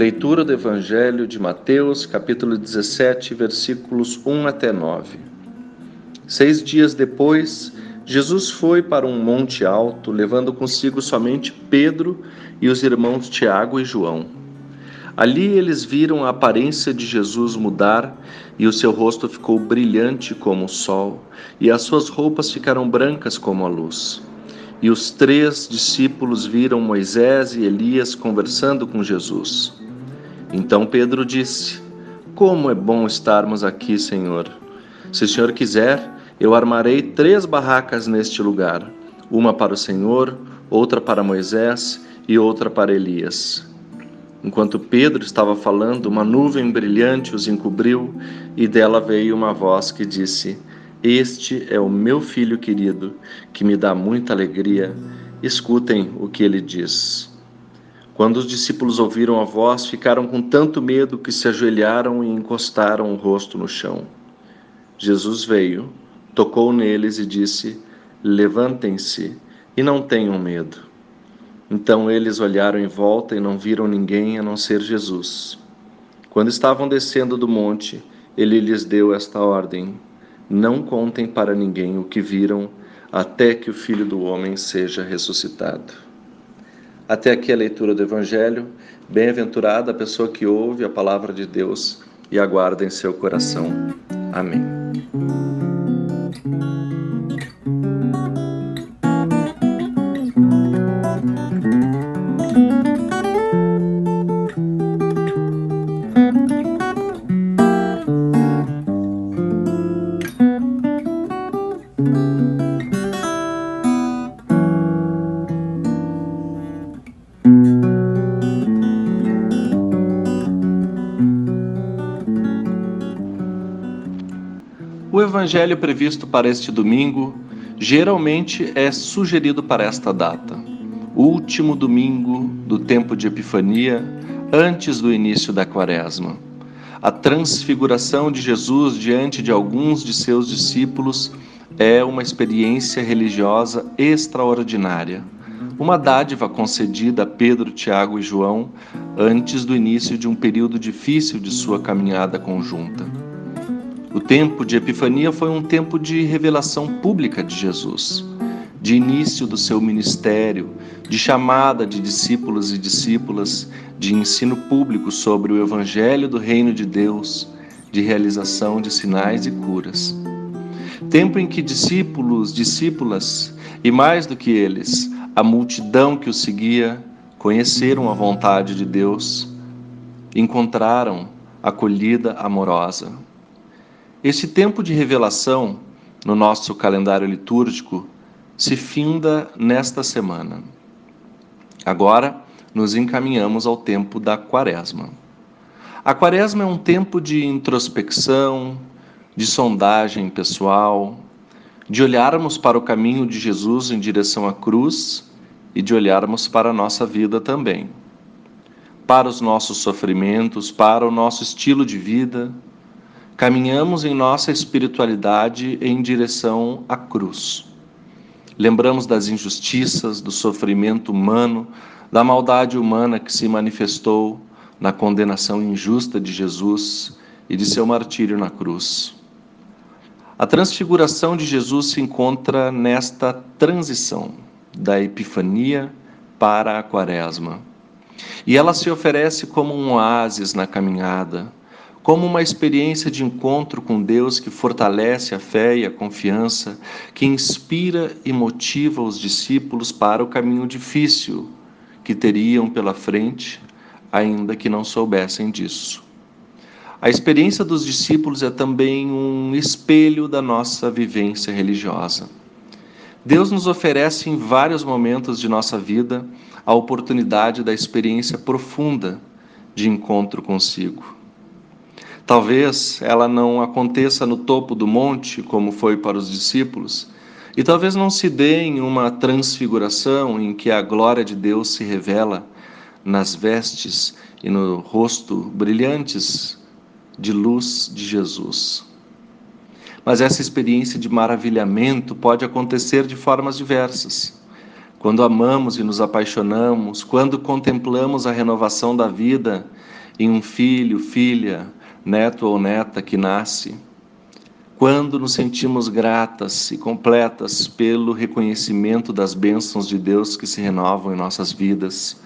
Leitura do Evangelho de Mateus, capítulo 17, versículos 1 até 9. Seis dias depois, Jesus foi para um monte alto, levando consigo somente Pedro e os irmãos Tiago e João. Ali eles viram a aparência de Jesus mudar e o seu rosto ficou brilhante como o sol, e as suas roupas ficaram brancas como a luz. E os três discípulos viram Moisés e Elias conversando com Jesus. Então Pedro disse: Como é bom estarmos aqui, Senhor. Se o Senhor quiser, eu armarei três barracas neste lugar: uma para o Senhor, outra para Moisés e outra para Elias. Enquanto Pedro estava falando, uma nuvem brilhante os encobriu e dela veio uma voz que disse: Este é o meu filho querido, que me dá muita alegria. Escutem o que ele diz. Quando os discípulos ouviram a voz, ficaram com tanto medo que se ajoelharam e encostaram o rosto no chão. Jesus veio, tocou neles e disse: Levantem-se e não tenham medo. Então eles olharam em volta e não viram ninguém a não ser Jesus. Quando estavam descendo do monte, ele lhes deu esta ordem: Não contem para ninguém o que viram, até que o filho do homem seja ressuscitado. Até aqui a leitura do Evangelho. Bem-aventurada a pessoa que ouve a palavra de Deus e aguarda em seu coração. Amém. Evangelho previsto para este domingo geralmente é sugerido para esta data, último domingo do tempo de Epifania, antes do início da Quaresma. A transfiguração de Jesus diante de alguns de seus discípulos é uma experiência religiosa extraordinária, uma dádiva concedida a Pedro, Tiago e João antes do início de um período difícil de sua caminhada conjunta. O tempo de Epifania foi um tempo de revelação pública de Jesus, de início do seu ministério, de chamada de discípulos e discípulas, de ensino público sobre o Evangelho do Reino de Deus, de realização de sinais e curas. Tempo em que discípulos, discípulas e mais do que eles, a multidão que o seguia, conheceram a vontade de Deus, encontraram acolhida amorosa. Esse tempo de revelação no nosso calendário litúrgico se finda nesta semana. Agora nos encaminhamos ao tempo da Quaresma. A Quaresma é um tempo de introspecção, de sondagem pessoal, de olharmos para o caminho de Jesus em direção à cruz e de olharmos para a nossa vida também. Para os nossos sofrimentos, para o nosso estilo de vida, caminhamos em nossa espiritualidade em direção à cruz. Lembramos das injustiças, do sofrimento humano, da maldade humana que se manifestou na condenação injusta de Jesus e de seu martírio na cruz. A transfiguração de Jesus se encontra nesta transição da Epifania para a Quaresma. E ela se oferece como um oásis na caminhada, como uma experiência de encontro com Deus que fortalece a fé e a confiança, que inspira e motiva os discípulos para o caminho difícil que teriam pela frente, ainda que não soubessem disso. A experiência dos discípulos é também um espelho da nossa vivência religiosa. Deus nos oferece em vários momentos de nossa vida a oportunidade da experiência profunda de encontro consigo. Talvez ela não aconteça no topo do monte, como foi para os discípulos, e talvez não se dê em uma transfiguração em que a glória de Deus se revela nas vestes e no rosto brilhantes de luz de Jesus. Mas essa experiência de maravilhamento pode acontecer de formas diversas. Quando amamos e nos apaixonamos, quando contemplamos a renovação da vida em um filho, filha, neto ou neta que nasce, quando nos sentimos gratas e completas pelo reconhecimento das bênçãos de Deus que se renovam em nossas vidas,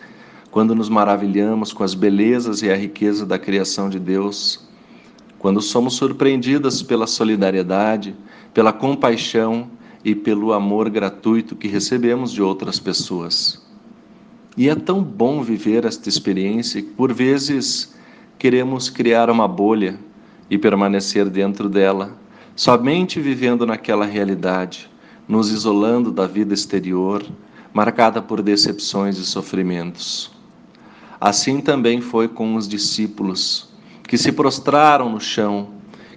quando nos maravilhamos com as belezas e a riqueza da criação de Deus, quando somos surpreendidas pela solidariedade, pela compaixão e pelo amor gratuito que recebemos de outras pessoas. E é tão bom viver esta experiência que, por vezes, queremos criar uma bolha e permanecer dentro dela, somente vivendo naquela realidade, nos isolando da vida exterior, marcada por decepções e sofrimentos. Assim também foi com os discípulos, que se prostraram no chão,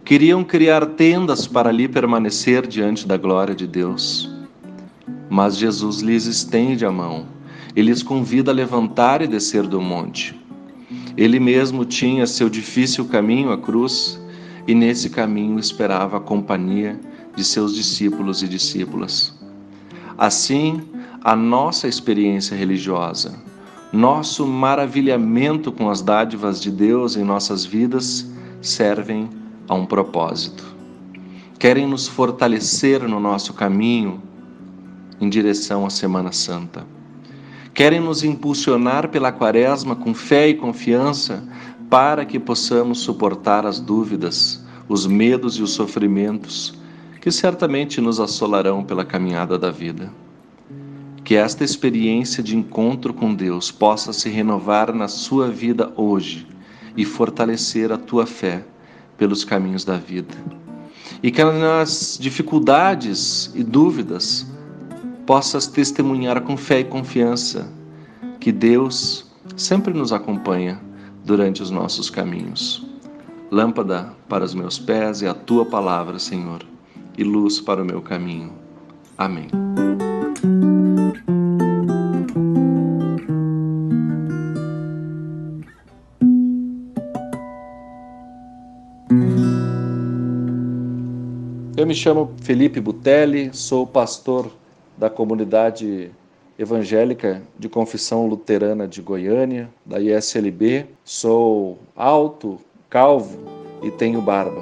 queriam criar tendas para ali permanecer diante da glória de Deus. Mas Jesus lhes estende a mão e lhes convida a levantar e descer do monte. Ele mesmo tinha seu difícil caminho à cruz e nesse caminho esperava a companhia de seus discípulos e discípulas. Assim, a nossa experiência religiosa, nosso maravilhamento com as dádivas de Deus em nossas vidas servem a um propósito. Querem nos fortalecer no nosso caminho em direção à Semana Santa querem nos impulsionar pela quaresma com fé e confiança para que possamos suportar as dúvidas, os medos e os sofrimentos que certamente nos assolarão pela caminhada da vida. Que esta experiência de encontro com Deus possa se renovar na sua vida hoje e fortalecer a tua fé pelos caminhos da vida. E que nas dificuldades e dúvidas possas testemunhar com fé e confiança que Deus sempre nos acompanha durante os nossos caminhos. Lâmpada para os meus pés é a tua palavra, Senhor, e luz para o meu caminho. Amém. Eu me chamo Felipe Butelli, sou pastor da comunidade evangélica de confissão luterana de Goiânia, da ISLB. Sou alto, calvo e tenho barba.